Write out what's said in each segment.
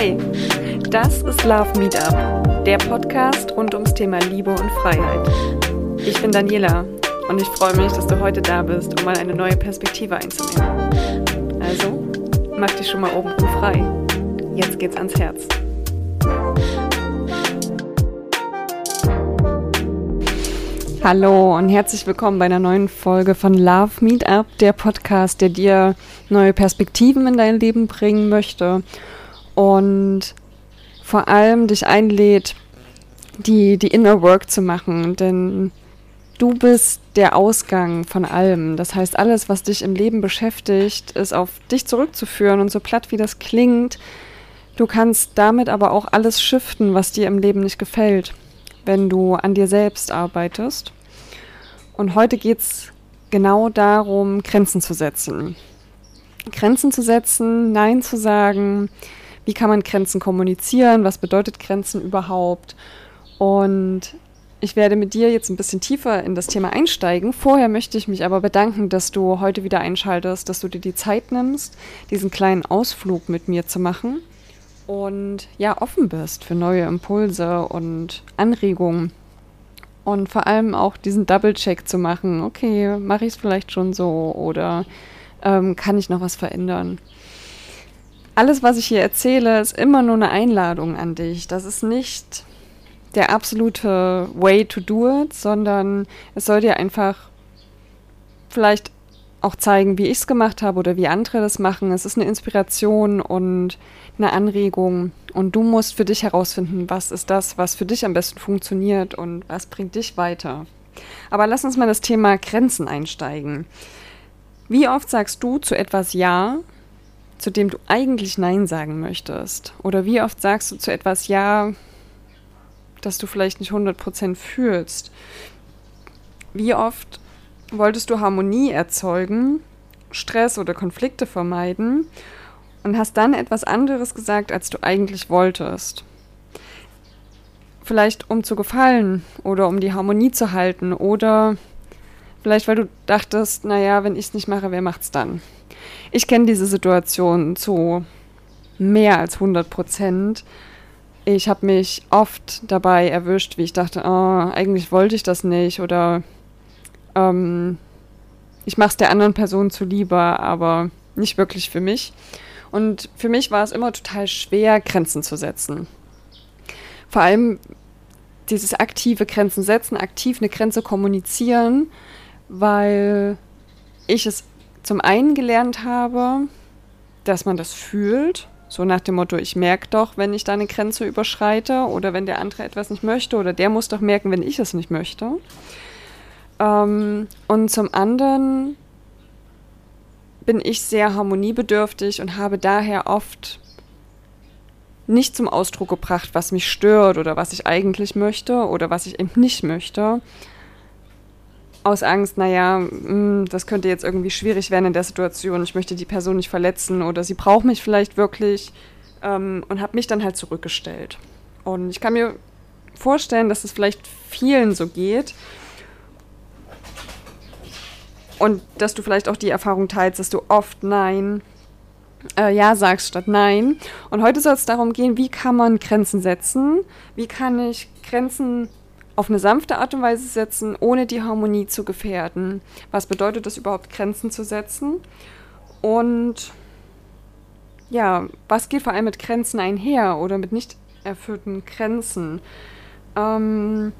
Hey, das ist Love Meetup, der Podcast rund ums Thema Liebe und Freiheit. Ich bin Daniela und ich freue mich, dass du heute da bist, um mal eine neue Perspektive einzunehmen. Also, mach dich schon mal oben frei. Jetzt geht's ans Herz. Hallo und herzlich willkommen bei einer neuen Folge von Love Meetup, der Podcast, der dir neue Perspektiven in dein Leben bringen möchte und vor allem dich einlädt, die, die Inner Work zu machen, denn du bist der Ausgang von allem. Das heißt, alles, was dich im Leben beschäftigt, ist auf dich zurückzuführen und so platt wie das klingt, du kannst damit aber auch alles shiften, was dir im Leben nicht gefällt wenn du an dir selbst arbeitest. Und heute geht es genau darum, Grenzen zu setzen. Grenzen zu setzen, Nein zu sagen, wie kann man Grenzen kommunizieren, was bedeutet Grenzen überhaupt. Und ich werde mit dir jetzt ein bisschen tiefer in das Thema einsteigen. Vorher möchte ich mich aber bedanken, dass du heute wieder einschaltest, dass du dir die Zeit nimmst, diesen kleinen Ausflug mit mir zu machen und ja, offen bist für neue Impulse und Anregungen. Und vor allem auch diesen Double-Check zu machen. Okay, mache ich es vielleicht schon so oder ähm, kann ich noch was verändern? Alles, was ich hier erzähle, ist immer nur eine Einladung an dich. Das ist nicht der absolute Way to do it, sondern es soll dir einfach vielleicht auch zeigen, wie ich es gemacht habe oder wie andere das machen. Es ist eine Inspiration und eine Anregung und du musst für dich herausfinden, was ist das, was für dich am besten funktioniert und was bringt dich weiter. Aber lass uns mal das Thema Grenzen einsteigen. Wie oft sagst du zu etwas Ja, zu dem du eigentlich Nein sagen möchtest? Oder wie oft sagst du zu etwas Ja, das du vielleicht nicht 100% fühlst? Wie oft wolltest du Harmonie erzeugen, Stress oder Konflikte vermeiden und hast dann etwas anderes gesagt, als du eigentlich wolltest. Vielleicht um zu gefallen oder um die Harmonie zu halten oder vielleicht weil du dachtest, naja, wenn ich es nicht mache, wer macht's dann? Ich kenne diese Situation zu mehr als 100 Prozent. Ich habe mich oft dabei erwischt, wie ich dachte, oh, eigentlich wollte ich das nicht oder ähm, ich mache es der anderen Person zuliebe, aber nicht wirklich für mich. Und für mich war es immer total schwer, Grenzen zu setzen. Vor allem dieses aktive Grenzen setzen, aktiv eine Grenze kommunizieren, weil ich es zum einen gelernt habe, dass man das fühlt, so nach dem Motto, ich merke doch, wenn ich da eine Grenze überschreite oder wenn der andere etwas nicht möchte oder der muss doch merken, wenn ich es nicht möchte. Ähm, und zum anderen bin ich sehr harmoniebedürftig und habe daher oft nicht zum Ausdruck gebracht, was mich stört oder was ich eigentlich möchte oder was ich eben nicht möchte. Aus Angst, naja, hm, das könnte jetzt irgendwie schwierig werden in der Situation, ich möchte die Person nicht verletzen oder sie braucht mich vielleicht wirklich ähm, und habe mich dann halt zurückgestellt. Und ich kann mir vorstellen, dass es vielleicht vielen so geht, und dass du vielleicht auch die Erfahrung teilst, dass du oft Nein, äh, Ja sagst statt Nein. Und heute soll es darum gehen, wie kann man Grenzen setzen? Wie kann ich Grenzen auf eine sanfte Art und Weise setzen, ohne die Harmonie zu gefährden? Was bedeutet es überhaupt, Grenzen zu setzen? Und ja, was geht vor allem mit Grenzen einher oder mit nicht erfüllten Grenzen? Ähm,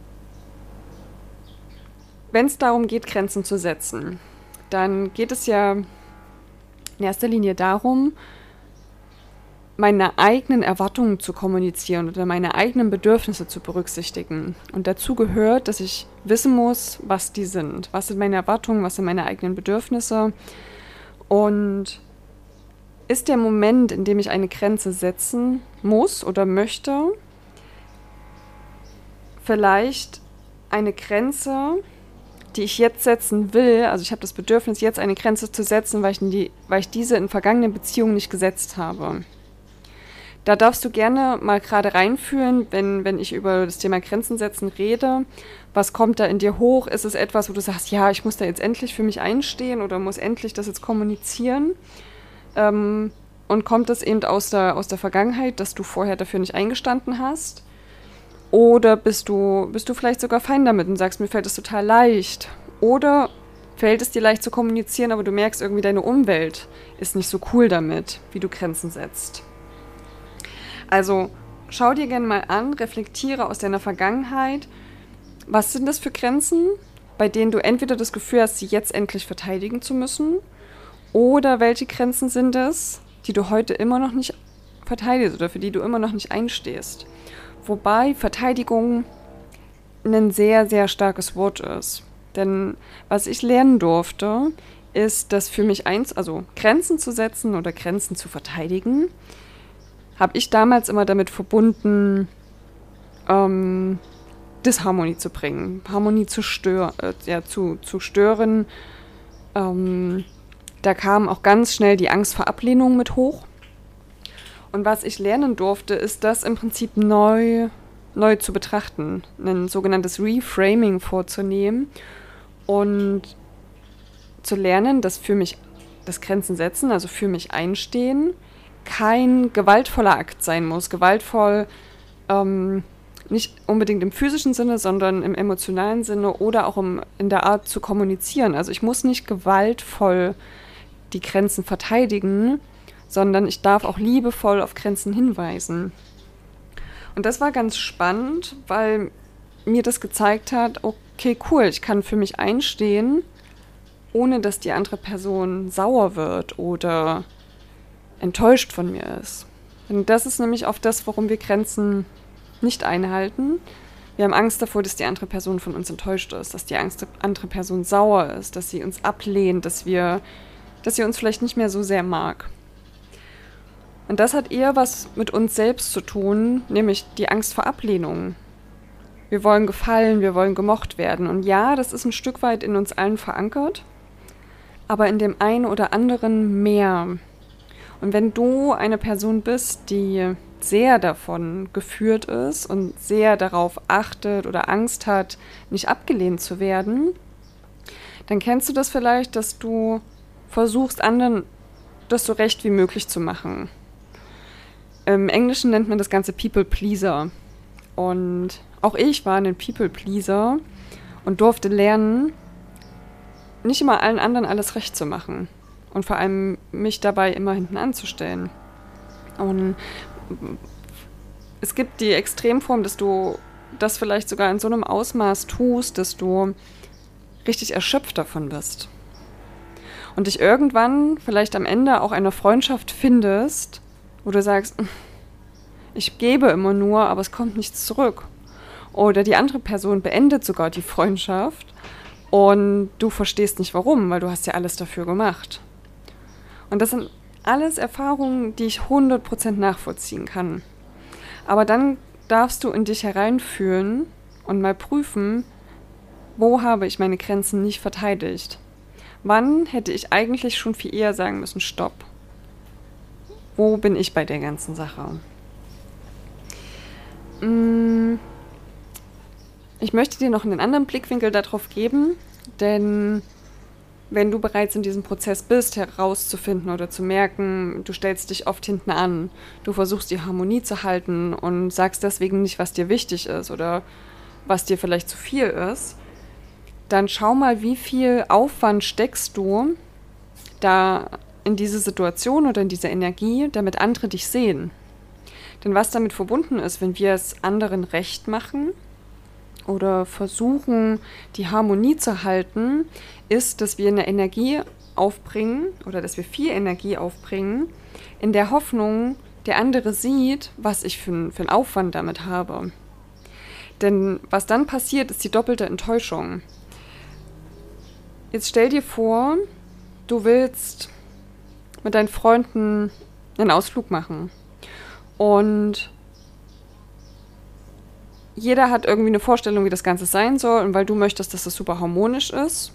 Wenn es darum geht, Grenzen zu setzen, dann geht es ja in erster Linie darum, meine eigenen Erwartungen zu kommunizieren oder meine eigenen Bedürfnisse zu berücksichtigen. Und dazu gehört, dass ich wissen muss, was die sind. Was sind meine Erwartungen, was sind meine eigenen Bedürfnisse. Und ist der Moment, in dem ich eine Grenze setzen muss oder möchte, vielleicht eine Grenze, die ich jetzt setzen will, also ich habe das Bedürfnis, jetzt eine Grenze zu setzen, weil ich, die, weil ich diese in vergangenen Beziehungen nicht gesetzt habe. Da darfst du gerne mal gerade reinfühlen, wenn, wenn ich über das Thema Grenzen setzen rede. Was kommt da in dir hoch? Ist es etwas, wo du sagst, ja, ich muss da jetzt endlich für mich einstehen oder muss endlich das jetzt kommunizieren? Ähm, Und kommt das eben aus der, aus der Vergangenheit, dass du vorher dafür nicht eingestanden hast? Oder bist du, bist du vielleicht sogar fein damit und sagst, mir fällt es total leicht? Oder fällt es dir leicht zu kommunizieren, aber du merkst irgendwie, deine Umwelt ist nicht so cool damit, wie du Grenzen setzt. Also schau dir gerne mal an, reflektiere aus deiner Vergangenheit, was sind das für Grenzen, bei denen du entweder das Gefühl hast, sie jetzt endlich verteidigen zu müssen, oder welche Grenzen sind es, die du heute immer noch nicht verteidigst oder für die du immer noch nicht einstehst. Wobei Verteidigung ein sehr, sehr starkes Wort ist. Denn was ich lernen durfte, ist, dass für mich eins, also Grenzen zu setzen oder Grenzen zu verteidigen, habe ich damals immer damit verbunden, ähm, Disharmonie zu bringen, Harmonie zu, stör äh, ja, zu, zu stören. Ähm, da kam auch ganz schnell die Angst vor Ablehnung mit hoch. Und was ich lernen durfte, ist das im Prinzip neu, neu zu betrachten, ein sogenanntes Reframing vorzunehmen und zu lernen, dass für mich das Grenzen setzen, also für mich einstehen, kein gewaltvoller Akt sein muss. Gewaltvoll ähm, nicht unbedingt im physischen Sinne, sondern im emotionalen Sinne oder auch im, in der Art zu kommunizieren. Also ich muss nicht gewaltvoll die Grenzen verteidigen, sondern ich darf auch liebevoll auf Grenzen hinweisen. Und das war ganz spannend, weil mir das gezeigt hat, okay, cool, ich kann für mich einstehen, ohne dass die andere Person sauer wird oder enttäuscht von mir ist. Und das ist nämlich oft das, warum wir Grenzen nicht einhalten. Wir haben Angst davor, dass die andere Person von uns enttäuscht ist, dass die andere Person sauer ist, dass sie uns ablehnt, dass wir, dass sie uns vielleicht nicht mehr so sehr mag. Und das hat eher was mit uns selbst zu tun, nämlich die Angst vor Ablehnung. Wir wollen gefallen, wir wollen gemocht werden. Und ja, das ist ein Stück weit in uns allen verankert, aber in dem einen oder anderen mehr. Und wenn du eine Person bist, die sehr davon geführt ist und sehr darauf achtet oder Angst hat, nicht abgelehnt zu werden, dann kennst du das vielleicht, dass du versuchst, anderen das so recht wie möglich zu machen. Im Englischen nennt man das Ganze People Pleaser. Und auch ich war ein People Pleaser und durfte lernen, nicht immer allen anderen alles recht zu machen. Und vor allem mich dabei immer hinten anzustellen. Und es gibt die Extremform, dass du das vielleicht sogar in so einem Ausmaß tust, dass du richtig erschöpft davon bist. Und dich irgendwann vielleicht am Ende auch einer Freundschaft findest, wo du sagst, ich gebe immer nur, aber es kommt nichts zurück. Oder die andere Person beendet sogar die Freundschaft und du verstehst nicht warum, weil du hast ja alles dafür gemacht. Und das sind alles Erfahrungen, die ich 100% nachvollziehen kann. Aber dann darfst du in dich hereinfühlen und mal prüfen, wo habe ich meine Grenzen nicht verteidigt? Wann hätte ich eigentlich schon viel eher sagen müssen, stopp? Wo bin ich bei der ganzen Sache? Mm. Ich möchte dir noch einen anderen Blickwinkel darauf geben, denn wenn du bereits in diesem Prozess bist, herauszufinden oder zu merken, du stellst dich oft hinten an, du versuchst die Harmonie zu halten und sagst deswegen nicht, was dir wichtig ist oder was dir vielleicht zu viel ist, dann schau mal, wie viel Aufwand steckst du da in diese Situation oder in diese Energie, damit andere dich sehen. Denn was damit verbunden ist, wenn wir es anderen recht machen oder versuchen, die Harmonie zu halten, ist, dass wir eine Energie aufbringen oder dass wir viel Energie aufbringen, in der Hoffnung, der andere sieht, was ich für, für einen Aufwand damit habe. Denn was dann passiert, ist die doppelte Enttäuschung. Jetzt stell dir vor, du willst mit deinen Freunden einen Ausflug machen. Und jeder hat irgendwie eine Vorstellung, wie das Ganze sein soll. Und weil du möchtest, dass das super harmonisch ist,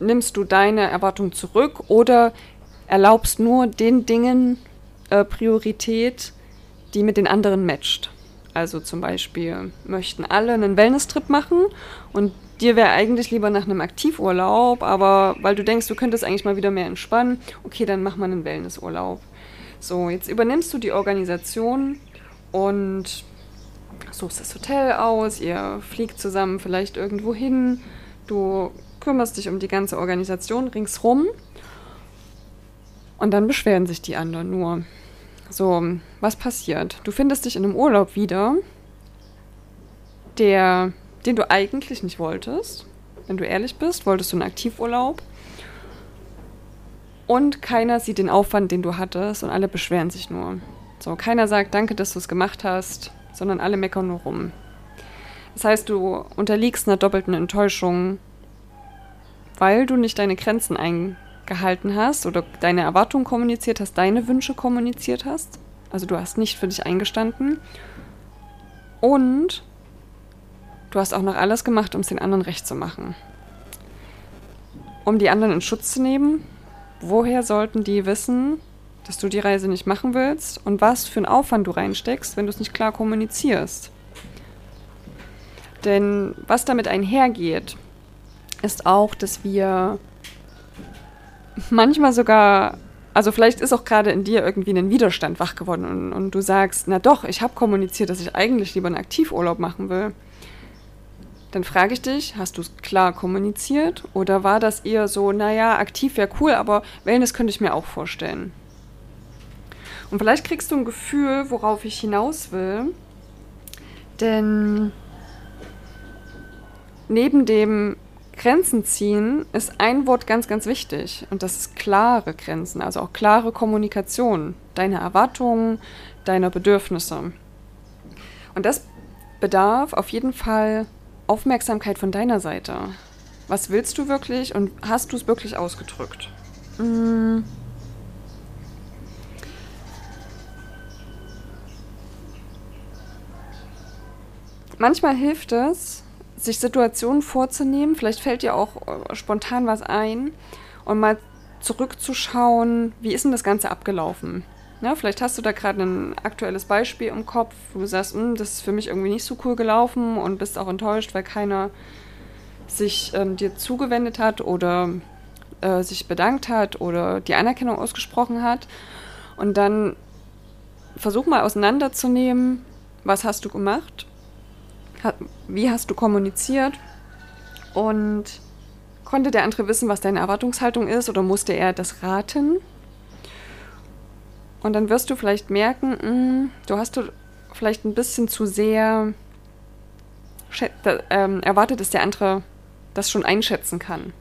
nimmst du deine Erwartung zurück oder erlaubst nur den Dingen äh, Priorität, die mit den anderen matcht. Also zum Beispiel möchten alle einen Wellness-Trip machen und dir wäre eigentlich lieber nach einem Aktivurlaub, aber weil du denkst, du könntest eigentlich mal wieder mehr entspannen, okay, dann mach mal einen Wellnessurlaub. So, jetzt übernimmst du die Organisation und suchst das Hotel aus, ihr fliegt zusammen vielleicht irgendwo hin, du kümmerst dich um die ganze Organisation ringsrum und dann beschweren sich die anderen nur. So, was passiert? Du findest dich in einem Urlaub wieder, der, den du eigentlich nicht wolltest. Wenn du ehrlich bist, wolltest du einen Aktivurlaub. Und keiner sieht den Aufwand, den du hattest, und alle beschweren sich nur. So, keiner sagt, danke, dass du es gemacht hast, sondern alle meckern nur rum. Das heißt, du unterliegst einer doppelten Enttäuschung, weil du nicht deine Grenzen eingehalten hast oder deine Erwartungen kommuniziert hast, deine Wünsche kommuniziert hast. Also du hast nicht für dich eingestanden. Und du hast auch noch alles gemacht, um es den anderen recht zu machen. Um die anderen in Schutz zu nehmen, woher sollten die wissen, dass du die Reise nicht machen willst und was für einen Aufwand du reinsteckst, wenn du es nicht klar kommunizierst? Denn was damit einhergeht, ist auch, dass wir manchmal sogar, also vielleicht ist auch gerade in dir irgendwie ein Widerstand wach geworden und, und du sagst, na doch, ich habe kommuniziert, dass ich eigentlich lieber einen Aktivurlaub machen will. Dann frage ich dich, hast du es klar kommuniziert oder war das eher so, naja, aktiv wäre cool, aber Wellness könnte ich mir auch vorstellen. Und vielleicht kriegst du ein Gefühl, worauf ich hinaus will, denn neben dem Grenzen ziehen ist ein Wort ganz, ganz wichtig und das ist klare Grenzen, also auch klare Kommunikation, deine Erwartungen, deiner Bedürfnisse. Und das bedarf auf jeden Fall Aufmerksamkeit von deiner Seite. Was willst du wirklich und hast du es wirklich ausgedrückt? Mmh. Manchmal hilft es, sich Situationen vorzunehmen. Vielleicht fällt dir auch äh, spontan was ein und mal zurückzuschauen, wie ist denn das Ganze abgelaufen? Ja, vielleicht hast du da gerade ein aktuelles Beispiel im Kopf, wo du sagst, hm, das ist für mich irgendwie nicht so cool gelaufen und bist auch enttäuscht, weil keiner sich ähm, dir zugewendet hat oder äh, sich bedankt hat oder die Anerkennung ausgesprochen hat. Und dann versuch mal auseinanderzunehmen, was hast du gemacht wie hast du kommuniziert und konnte der andere wissen, was deine Erwartungshaltung ist oder musste er das raten? Und dann wirst du vielleicht merken, mh, hm, du hast du vielleicht ein bisschen zu sehr ähm, erwartet, dass der andere das schon einschätzen kann.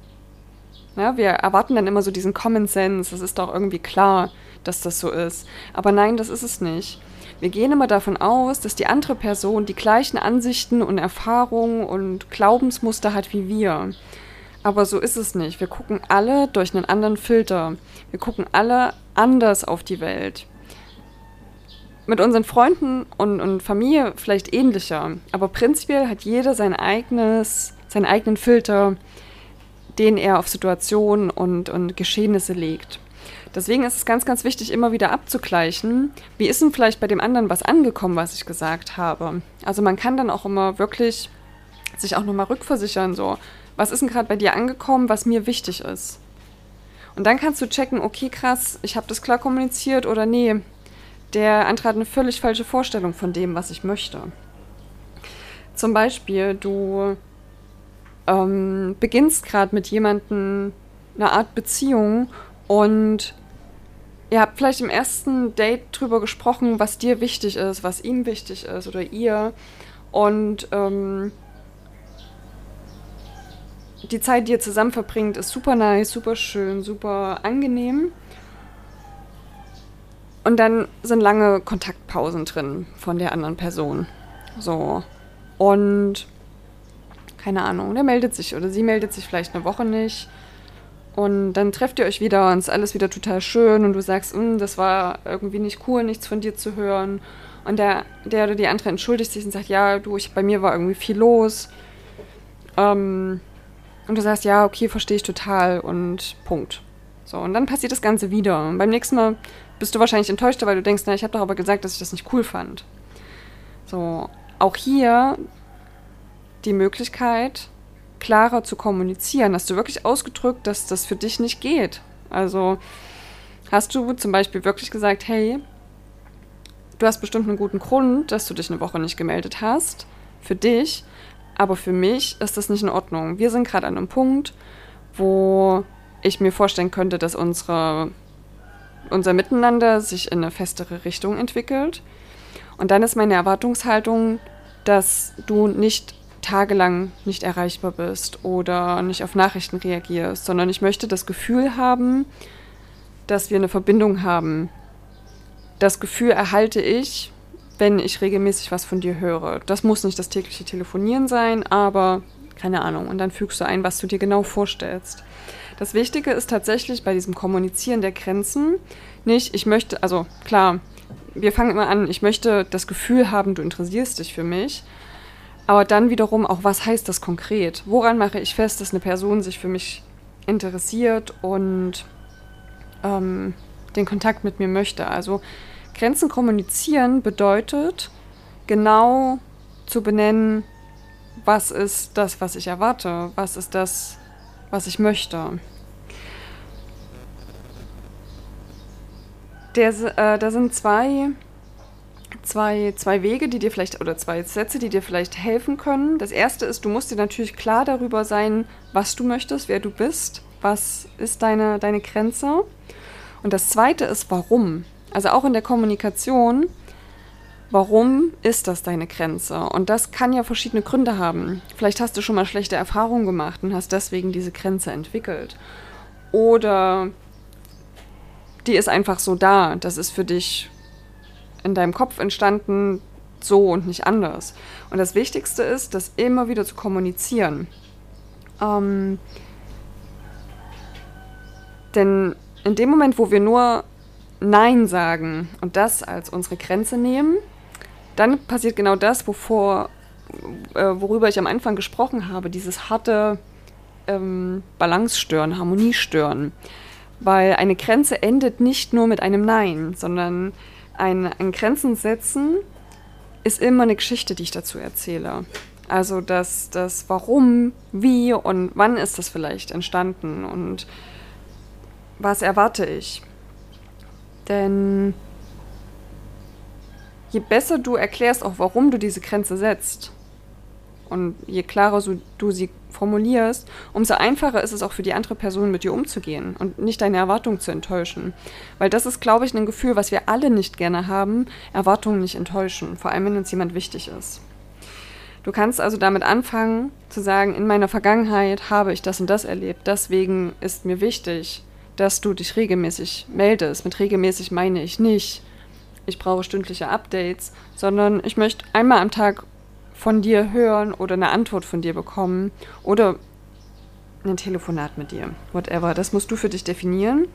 Ja, wir erwarten dann immer so diesen Common Sense, das ist doch irgendwie klar, dass das so ist. Aber nein, das ist es nicht. Wir gehen immer davon aus, dass die andere Person die gleichen Ansichten und Erfahrungen und Glaubensmuster hat wie wir. Aber so ist es nicht. Wir gucken alle durch einen anderen Filter. Wir gucken alle anders auf die Welt. Mit unseren Freunden und, und Familie vielleicht ähnlicher. Aber prinzipiell hat jeder sein eigenes, seinen eigenen Filter, den er auf Situationen und, und Geschehnisse legt. Deswegen ist es ganz, ganz wichtig, immer wieder abzugleichen, wie ist denn vielleicht bei dem anderen was angekommen, was ich gesagt habe. Also man kann dann auch immer wirklich sich auch nochmal rückversichern, so, was ist denn gerade bei dir angekommen, was mir wichtig ist. Und dann kannst du checken, okay, krass, ich habe das klar kommuniziert oder nee, der andere hat eine völlig falsche Vorstellung von dem, was ich möchte. Zum Beispiel, du ähm, beginnst gerade mit jemandem eine Art Beziehung und ihr habt vielleicht im ersten Date drüber gesprochen, was dir wichtig ist, was ihm wichtig ist oder ihr. Und ähm, die Zeit, die ihr zusammen verbringt, ist super nice, super schön, super angenehm. Und dann sind lange Kontaktpausen drin von der anderen Person. So. Und keine Ahnung, der meldet sich oder sie meldet sich vielleicht eine Woche nicht. Und dann trefft ihr euch wieder und ist alles wieder total schön und du sagst, hm, das war irgendwie nicht cool, nichts von dir zu hören. Und der, der oder die andere entschuldigt sich und sagt, ja, du, ich, bei mir war irgendwie viel los. Ähm, und du sagst, ja, okay, verstehe ich total und Punkt. So, und dann passiert das Ganze wieder. Und beim nächsten Mal bist du wahrscheinlich enttäuscht, weil du denkst, na, ich habe doch aber gesagt, dass ich das nicht cool fand. So, auch hier die Möglichkeit, klarer zu kommunizieren? Hast du wirklich ausgedrückt, dass das für dich nicht geht? Also hast du zum Beispiel wirklich gesagt, hey, du hast bestimmt einen guten Grund, dass du dich eine Woche nicht gemeldet hast, für dich, aber für mich ist das nicht in Ordnung. Wir sind gerade an einem Punkt, wo ich mir vorstellen könnte, dass unsere, unser Miteinander sich in eine festere Richtung entwickelt. Und dann ist meine Erwartungshaltung, dass du nicht tagelang nicht erreichbar bist oder nicht auf Nachrichten reagierst, sondern ich möchte das Gefühl haben, dass wir eine Verbindung haben. Das Gefühl erhalte ich, wenn ich regelmäßig was von dir höre. Das muss nicht das tägliche Telefonieren sein, aber keine Ahnung. Und dann fügst du ein, was du dir genau vorstellst. Das Wichtige ist tatsächlich bei diesem Kommunizieren der Grenzen nicht, ich möchte, also klar, wir fangen immer an, ich möchte das Gefühl haben, du interessierst dich für mich. Aber dann wiederum auch, was heißt das konkret? Woran mache ich fest, dass eine Person sich für mich interessiert und ähm, den Kontakt mit mir möchte? Also Grenzen kommunizieren bedeutet genau zu benennen, was ist das, was ich erwarte, was ist das, was ich möchte. Der, äh, da sind zwei, zwei, zwei Wege, die dir vielleicht, oder zwei Sätze, die dir vielleicht helfen können. Das erste ist, du musst dir natürlich klar darüber sein, was du möchtest, wer du bist, was ist deine, deine Grenze. Und das zweite ist, warum. Also auch in der Kommunikation Warum ist das deine Grenze? Und das kann ja verschiedene Gründe haben. Vielleicht hast du schon mal schlechte Erfahrungen gemacht und hast deswegen diese Grenze entwickelt. Oder die ist einfach so da. Das ist für dich in deinem Kopf entstanden, so und nicht anders. Und das Wichtigste ist, das immer wieder zu kommunizieren. Ähm, denn in dem Moment, wo wir nur Nein sagen und das als unsere Grenze nehmen, dann passiert genau das, wovor, äh, worüber ich am Anfang gesprochen habe, dieses harte ähm, Balance stören, Harmonie stören. Weil eine Grenze endet nicht nur mit einem Nein, sondern ein, ein Grenzen setzen ist immer eine Geschichte, die ich dazu erzähle. Also das, das Warum, wie und wann ist das vielleicht entstanden und was erwarte ich. Denn je besser du erklärst auch, warum du diese Grenze setzt und je klarer du sie formulierst, umso einfacher ist es auch für die andere Person mit dir umzugehen und nicht deine Erwartungen zu enttäuschen. Weil das ist, glaube ich, ein Gefühl, was wir alle nicht gerne haben, Erwartungen nicht enttäuschen, vor allem wenn uns jemand wichtig ist. Du kannst also damit anfangen zu sagen, in meiner Vergangenheit habe ich das und das erlebt, deswegen ist mir wichtig, dass du dich regelmäßig meldest. Mit regelmäßig meine ich nicht, ich brauche stündliche Updates, sondern ich möchte einmal am Tag von dir hören oder eine Antwort von dir bekommen oder ein Telefonat mit dir. Whatever. Das musst du für dich definieren.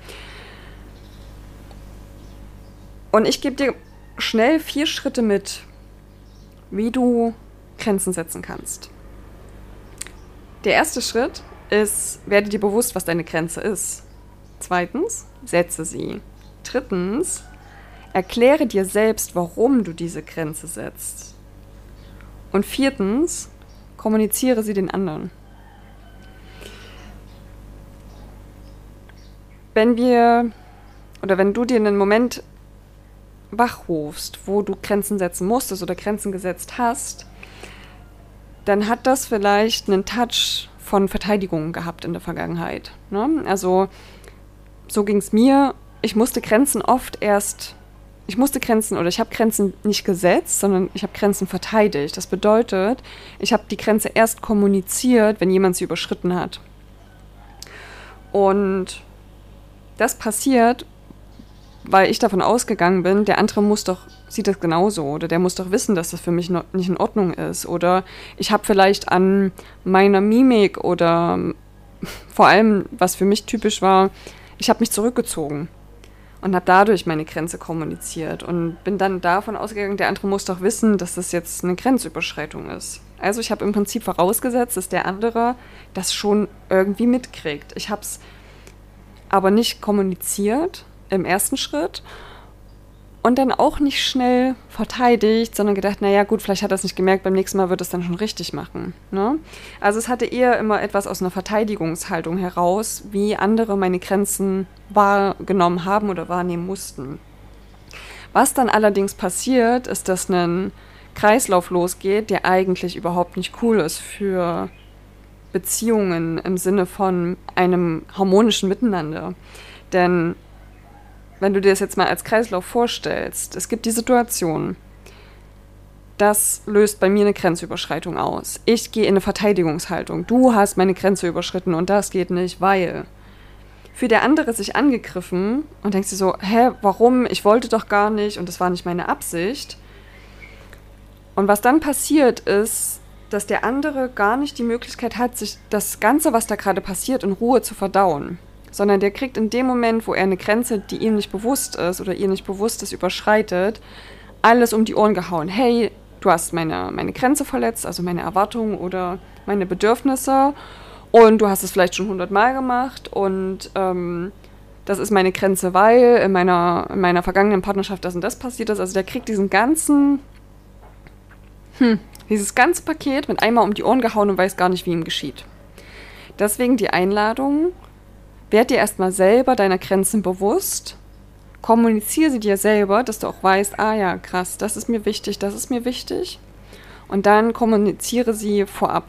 Und ich gebe dir schnell vier Schritte mit, wie du Grenzen setzen kannst. Der erste Schritt ist, werde dir bewusst, was deine Grenze ist. Zweitens, setze sie. Drittens, Erkläre dir selbst, warum du diese Grenze setzt. Und viertens, kommuniziere sie den anderen. Wenn wir oder wenn du dir einen Moment wachrufst, wo du Grenzen setzen musstest oder Grenzen gesetzt hast, dann hat das vielleicht einen Touch von Verteidigung gehabt in der Vergangenheit. Ne? Also so ging es mir. Ich musste Grenzen oft erst ich musste Grenzen oder ich habe Grenzen nicht gesetzt, sondern ich habe Grenzen verteidigt. Das bedeutet, ich habe die Grenze erst kommuniziert, wenn jemand sie überschritten hat. Und das passiert, weil ich davon ausgegangen bin, der andere muss doch, sieht das genauso oder der muss doch wissen, dass das für mich no, nicht in Ordnung ist. Oder ich habe vielleicht an meiner Mimik oder vor allem, was für mich typisch war, ich habe mich zurückgezogen und habe dadurch meine Grenze kommuniziert und bin dann davon ausgegangen, der andere muss doch wissen, dass das jetzt eine Grenzüberschreitung ist. Also ich habe im Prinzip vorausgesetzt, dass der andere das schon irgendwie mitkriegt. Ich habe es aber nicht kommuniziert im ersten Schritt und dann auch nicht schnell verteidigt, sondern gedacht, naja gut, vielleicht hat er es nicht gemerkt, beim nächsten Mal wird es dann schon richtig machen. Ne? Also es hatte eher immer etwas aus einer Verteidigungshaltung heraus, wie andere meine Grenzen wahrgenommen haben oder wahrnehmen mussten. Was dann allerdings passiert, ist, dass ein Kreislauf losgeht, der eigentlich überhaupt nicht cool ist für Beziehungen im Sinne von einem harmonischen Miteinander. Denn wenn du dir das jetzt mal als Kreislauf vorstellst, es gibt die Situation, das löst bei mir eine Grenzüberschreitung aus. Ich gehe in eine Verteidigungshaltung. Du hast meine Grenze überschritten und das geht nicht, weil. Für der andere sich angegriffen und denkt sich so, hä, warum? Ich wollte doch gar nicht und das war nicht meine Absicht. Und was dann passiert ist, dass der andere gar nicht die Möglichkeit hat, sich das Ganze, was da gerade passiert, in Ruhe zu verdauen sondern der kriegt in dem Moment, wo er eine Grenze, die ihm nicht bewusst ist oder ihr nicht bewusst ist, überschreitet, alles um die Ohren gehauen. Hey, du hast meine, meine Grenze verletzt, also meine Erwartungen oder meine Bedürfnisse und du hast es vielleicht schon hundertmal gemacht und ähm, das ist meine Grenze, weil in meiner, in meiner vergangenen Partnerschaft das und das passiert ist. Also der kriegt diesen ganzen, hm, dieses ganze Paket mit einmal um die Ohren gehauen und weiß gar nicht, wie ihm geschieht. Deswegen die Einladung, Werd dir erstmal selber deiner Grenzen bewusst. Kommuniziere sie dir selber, dass du auch weißt, ah ja, krass, das ist mir wichtig, das ist mir wichtig. Und dann kommuniziere sie vorab.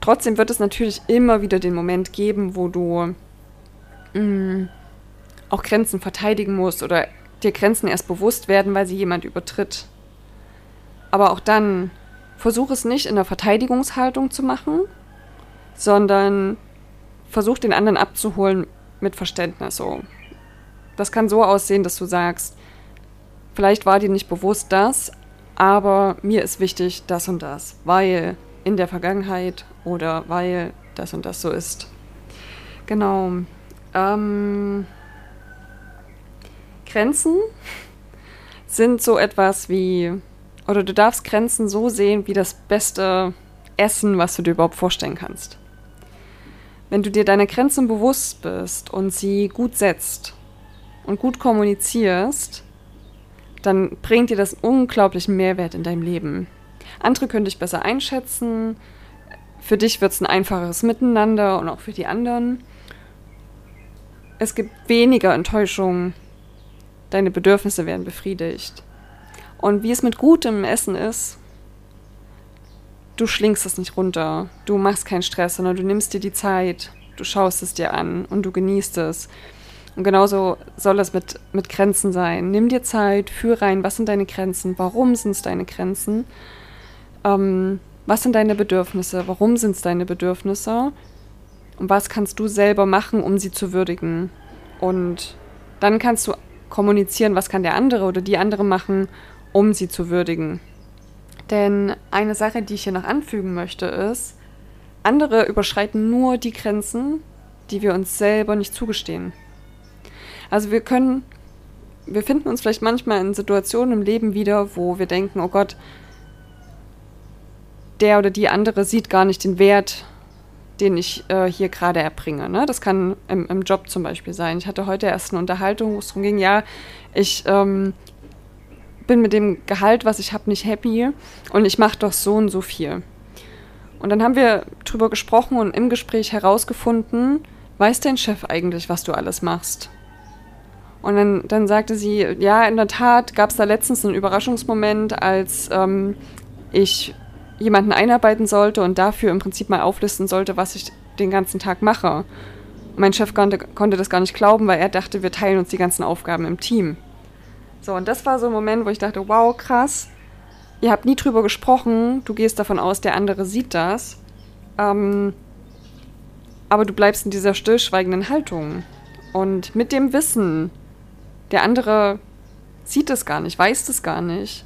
Trotzdem wird es natürlich immer wieder den Moment geben, wo du mh, mm, auch Grenzen verteidigen musst oder dir Grenzen erst bewusst werden, weil sie jemand übertritt. Aber auch dann versuch es nicht in der Verteidigungshaltung zu machen, sondern versuch den anderen abzuholen mit Verständnis. So. Das kann so aussehen, dass du sagst, vielleicht war dir nicht bewusst das, aber mir ist wichtig das und das, weil in der Vergangenheit oder weil das und das so ist. Genau. Ähm, Grenzen sind so etwas wie, oder du darfst Grenzen so sehen wie das beste Essen, was du dir überhaupt vorstellen kannst. Wenn du dir deine Grenzen bewusst bist und sie gut setzt und gut kommunizierst, dann bringt dir das unglaublichen Mehrwert in deinem Leben. Andere können dich besser einschätzen. Für dich wird es ein einfacheres Miteinander und auch für die anderen. Es gibt weniger Enttäuschung. Deine Bedürfnisse werden befriedigt. Und wie es mit gutem Essen ist, du schlingst es nicht runter, du machst keinen Stress, sondern du nimmst dir die Zeit, du schaust es dir an und du genießt es. Und genauso soll es mit, mit Grenzen sein. Nimm dir Zeit, führ rein, was sind deine Grenzen, warum sind es deine Grenzen, ähm, was sind deine Bedürfnisse, warum sind es deine Bedürfnisse und was kannst du selber machen, um sie zu würdigen. Und dann kannst du kommunizieren, was kann der andere oder die andere machen, um sie zu würdigen. Denn eine Sache, die ich hier noch anfügen möchte, ist, andere überschreiten nur die Grenzen, die wir uns selber nicht zugestehen. Also wir können, wir finden uns vielleicht manchmal in Situationen im Leben wieder, wo wir denken, oh Gott, der oder die andere sieht gar nicht den Wert, den ich äh, hier gerade erbringe. Ne? Das kann im, im, Job zum Beispiel sein. Ich hatte heute erst eine Unterhaltung, wo es darum ging, ja, ich ähm, bin mit dem Gehalt, was ich habe, nicht happy und ich mache doch so und so viel. Und dann haben wir drüber gesprochen und im Gespräch herausgefunden, weiß dein Chef eigentlich, was du alles machst? Und dann, dann sagte sie, ja, in der Tat gab es da letztens einen Überraschungsmoment, als ähm, ich jemanden einarbeiten sollte und dafür im Prinzip mal auflisten sollte, was ich den ganzen Tag mache. Mein Chef konnte, konnte das gar nicht glauben, weil er dachte, wir teilen uns die ganzen Aufgaben im Team. So, und das war so ein Moment, wo ich dachte, wow, krass. Ihr habt nie drüber gesprochen, du gehst davon aus, der andere sieht das. Ähm, aber du bleibst in dieser stillschweigenden Haltung. Und mit dem Wissen, der andere sieht es gar nicht, weiß es gar nicht,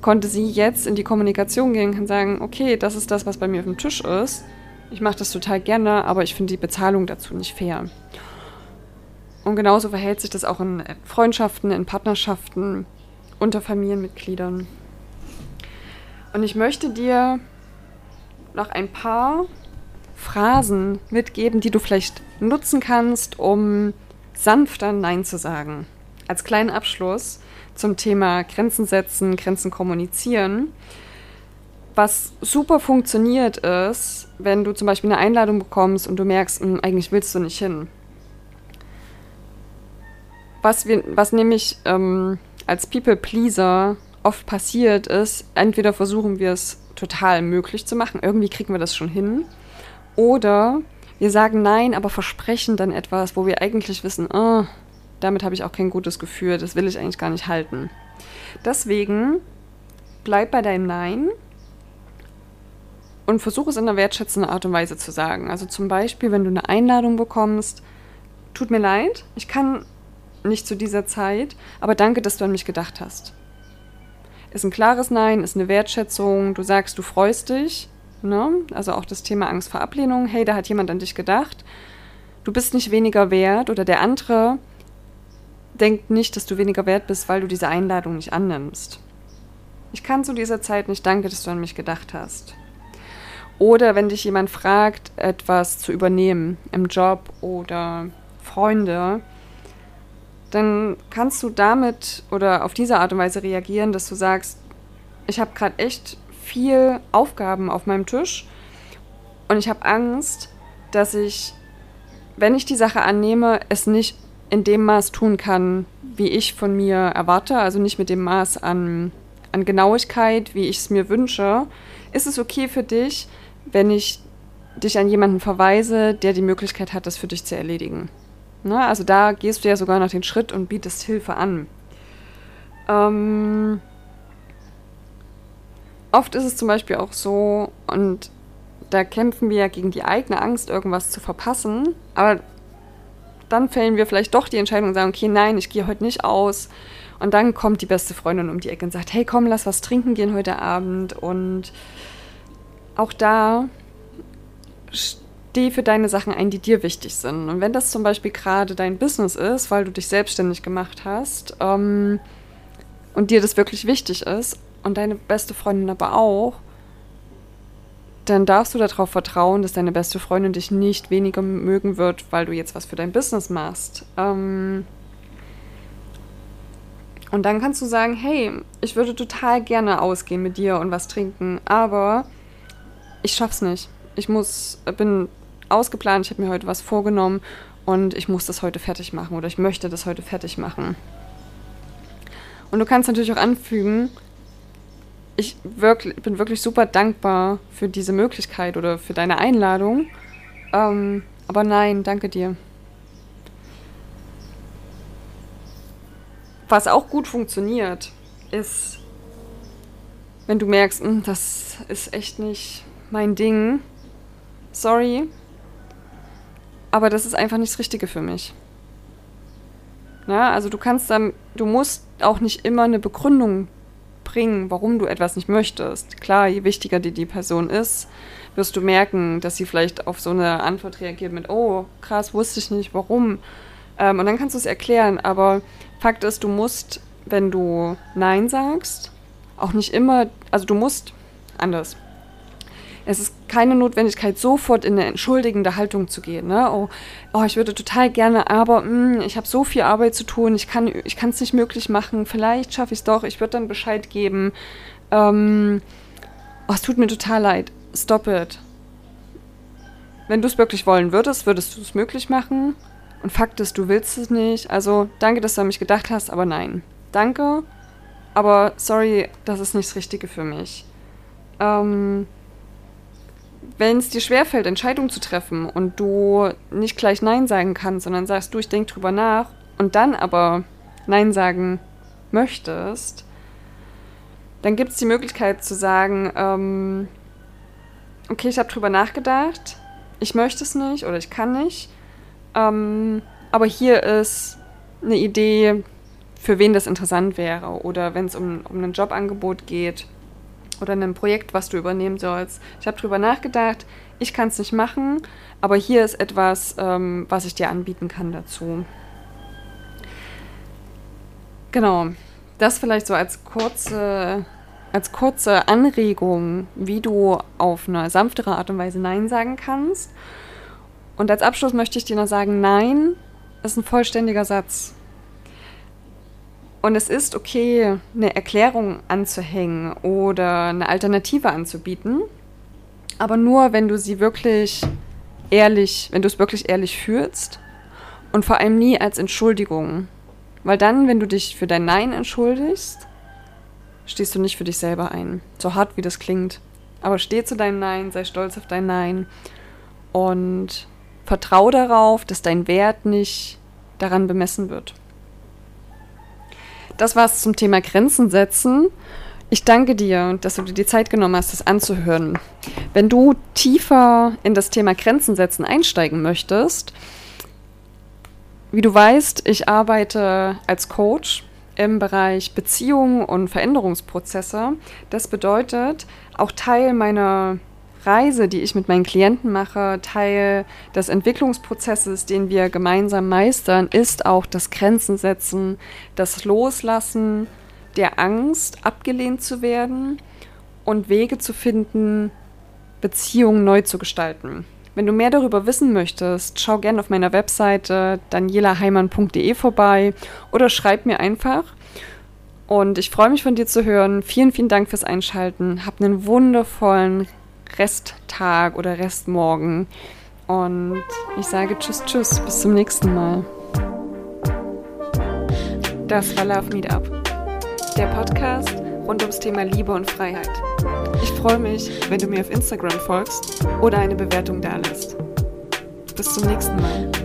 konnte sie jetzt in die Kommunikation gehen und sagen, okay, das ist das, was bei mir auf dem Tisch ist. Ich mache das total gerne, aber ich finde die Bezahlung dazu nicht fair. Und genauso verhält sich das auch in Freundschaften, in Partnerschaften, unter Familienmitgliedern. Und ich möchte dir noch ein paar Phrasen mitgeben, die du vielleicht nutzen kannst, um sanfter Nein zu sagen. als kleinen Abschluss zum Thema Grenzen setzen, Grenzen kommunizieren. Was super funktioniert ist, wenn du zum Beispiel eine Einladung bekommst und du merkst, hm, eigentlich willst du nicht hin. Was, wir, was nämlich ähm, als People-Pleaser oft passiert ist, entweder versuchen wir es total möglich zu machen, irgendwie kriegen wir das schon hin, oder wir sagen nein, aber versprechen dann etwas, wo wir eigentlich wissen, oh, damit habe ich auch kein gutes Gefühl, das will ich eigentlich gar nicht halten. Deswegen bleib bei deinem Nein und versuche es in einer wertschätzenden Art und Weise zu sagen. Also zum Beispiel, wenn du eine Einladung bekommst, tut mir leid, ich kann nicht zu dieser Zeit, aber danke, dass du an mich gedacht hast. Ist ein klares Nein, ist eine Wertschätzung, du sagst, du freust dich, ne? also auch das Thema Angst vor Ablehnung, hey, da hat jemand an dich gedacht, du bist nicht weniger wert oder der andere denkt nicht, dass du weniger wert bist, weil du diese Einladung nicht annimmst. Ich kann zu dieser Zeit nicht danke, dass du an mich gedacht hast. Oder wenn dich jemand fragt, etwas zu übernehmen im Job oder Freunde, dann kannst du damit oder auf diese Art und Weise reagieren, dass du sagst, ich habe gerade echt viel Aufgaben auf meinem Tisch und ich habe Angst, dass ich, wenn ich die Sache annehme, es nicht in dem Maß tun kann, wie ich von mir erwarte, also nicht mit dem Maß an, an Genauigkeit, wie ich es mir wünsche, ist es okay für dich, wenn ich dich an jemanden verweise, der die Möglichkeit hat, das für dich zu erledigen. Ne? Also da gehst du ja sogar noch den Schritt und bietest Hilfe an. Ähm, oft ist es zum Beispiel auch so, und da kämpfen wir ja gegen die eigene Angst, irgendwas zu verpassen, aber dann fällen wir vielleicht doch die Entscheidung und sagen, okay, nein, ich gehe heute nicht aus. Und dann kommt die beste Freundin um die Ecke und sagt, hey, komm, lass was trinken gehen heute Abend. Und auch da steh für deine Sachen ein, die dir wichtig sind. Und wenn das zum Beispiel gerade dein Business ist, weil du dich selbstständig gemacht hast ähm, und dir das wirklich wichtig ist und deine beste Freundin aber auch, dann darfst du darauf vertrauen, dass deine beste Freundin dich nicht weniger mögen wird, weil du jetzt was für dein Business machst. Ähm und dann kannst du sagen, hey, ich würde total gerne ausgehen mit dir und was trinken, aber ich schaff's nicht. Ich muss, bin ausgeplant, ich habe mir heute was vorgenommen und ich muss das heute fertig machen oder ich möchte das heute fertig machen. Und du kannst natürlich auch anfügen, ich wirklich, bin wirklich super dankbar für diese Möglichkeit oder für deine Einladung. Ähm, aber nein, danke dir. Was auch gut funktioniert, ist, wenn du merkst, hm, das ist echt nicht mein Ding. Sorry, aber das ist einfach nicht das Richtige für mich. Na, also du kannst dann, du musst auch nicht immer eine Begründung bringen, warum du etwas nicht möchtest. Klar, je wichtiger dir die Person ist, wirst du merken, dass sie vielleicht auf so eine Antwort reagiert mit, oh, krass, wusste ich nicht, warum. Ähm, und dann kannst du es erklären, aber Fakt ist, du musst, wenn du Nein sagst, auch nicht immer, also du musst anders. Es ist keine Notwendigkeit, sofort in eine entschuldigende Haltung zu gehen. Ne? Oh, oh, ich würde total gerne, aber mh, hm, ich habe so viel Arbeit zu tun, ich kann es nicht möglich machen, vielleicht schaffe ich es doch, ich würde dann Bescheid geben. Ähm, oh, es tut mir total leid, stop it. Wenn du es wirklich wollen würdest, würdest du es möglich machen. Und Fakt ist, du willst es nicht. Also danke, dass du an mich gedacht hast, aber nein. Danke, aber sorry, das ist nicht das Richtige für mich. Ähm, wenn es dir schwerfällt, Entscheidungen zu treffen und du nicht gleich Nein sagen kannst, sondern sagst, du, ich denke drüber nach und dann aber Nein sagen möchtest, dann gibt es die Möglichkeit zu sagen, ähm, okay, ich habe drüber nachgedacht, ich möchte es nicht oder ich kann nicht, ähm, aber hier ist eine Idee, für wen das interessant wäre oder wenn es um, um ein Jobangebot geht oder einem Projekt, was du übernehmen sollst. Ich habe drüber nachgedacht, ich kann es nicht machen, aber hier ist etwas, ähm, was ich dir anbieten kann dazu. Genau, das vielleicht so als kurze, als kurze Anregung, wie du auf eine sanftere Art und Weise Nein sagen kannst. Und als Abschluss möchte ich dir noch sagen, Nein ist ein vollständiger Satz. Und es ist okay, eine Erklärung anzuhängen oder eine Alternative anzubieten, aber nur, wenn du sie wirklich ehrlich, wenn du es wirklich ehrlich fühlst und vor allem nie als Entschuldigung. Weil dann, wenn du dich für dein Nein entschuldigst, stehst du nicht für dich selber ein. So hart wie das klingt. Aber steh zu deinem Nein, sei stolz auf dein Nein und vertrau darauf, dass dein Wert nicht daran bemessen wird. Das war es zum Thema Grenzen setzen. Ich danke dir, dass du dir die Zeit genommen hast, das anzuhören. Wenn du tiefer in das Thema Grenzen setzen einsteigen möchtest, wie du weißt, ich arbeite als Coach im Bereich Beziehungen und Veränderungsprozesse. Das bedeutet, auch Teil meiner Reise, die ich mit meinen Klienten mache, Teil des Entwicklungsprozesses, den wir gemeinsam meistern, ist auch das Grenzen setzen, das Loslassen der Angst, abgelehnt zu werden und Wege zu finden, Beziehungen neu zu gestalten. Wenn du mehr darüber wissen möchtest, schau gerne auf meiner Webseite danielaheimann.de vorbei oder schreib mir einfach. Und ich freue mich von dir zu hören. Vielen, vielen Dank fürs Einschalten. Hab einen wundervollen Resttag oder Restmorgen. Und ich sage Tschüss, Tschüss, bis zum nächsten Mal. Das war Love Meetup, der Podcast rund ums Thema Liebe und Freiheit. Ich freue mich, wenn du mir auf Instagram folgst oder eine Bewertung dalässt. Bis zum nächsten Mal.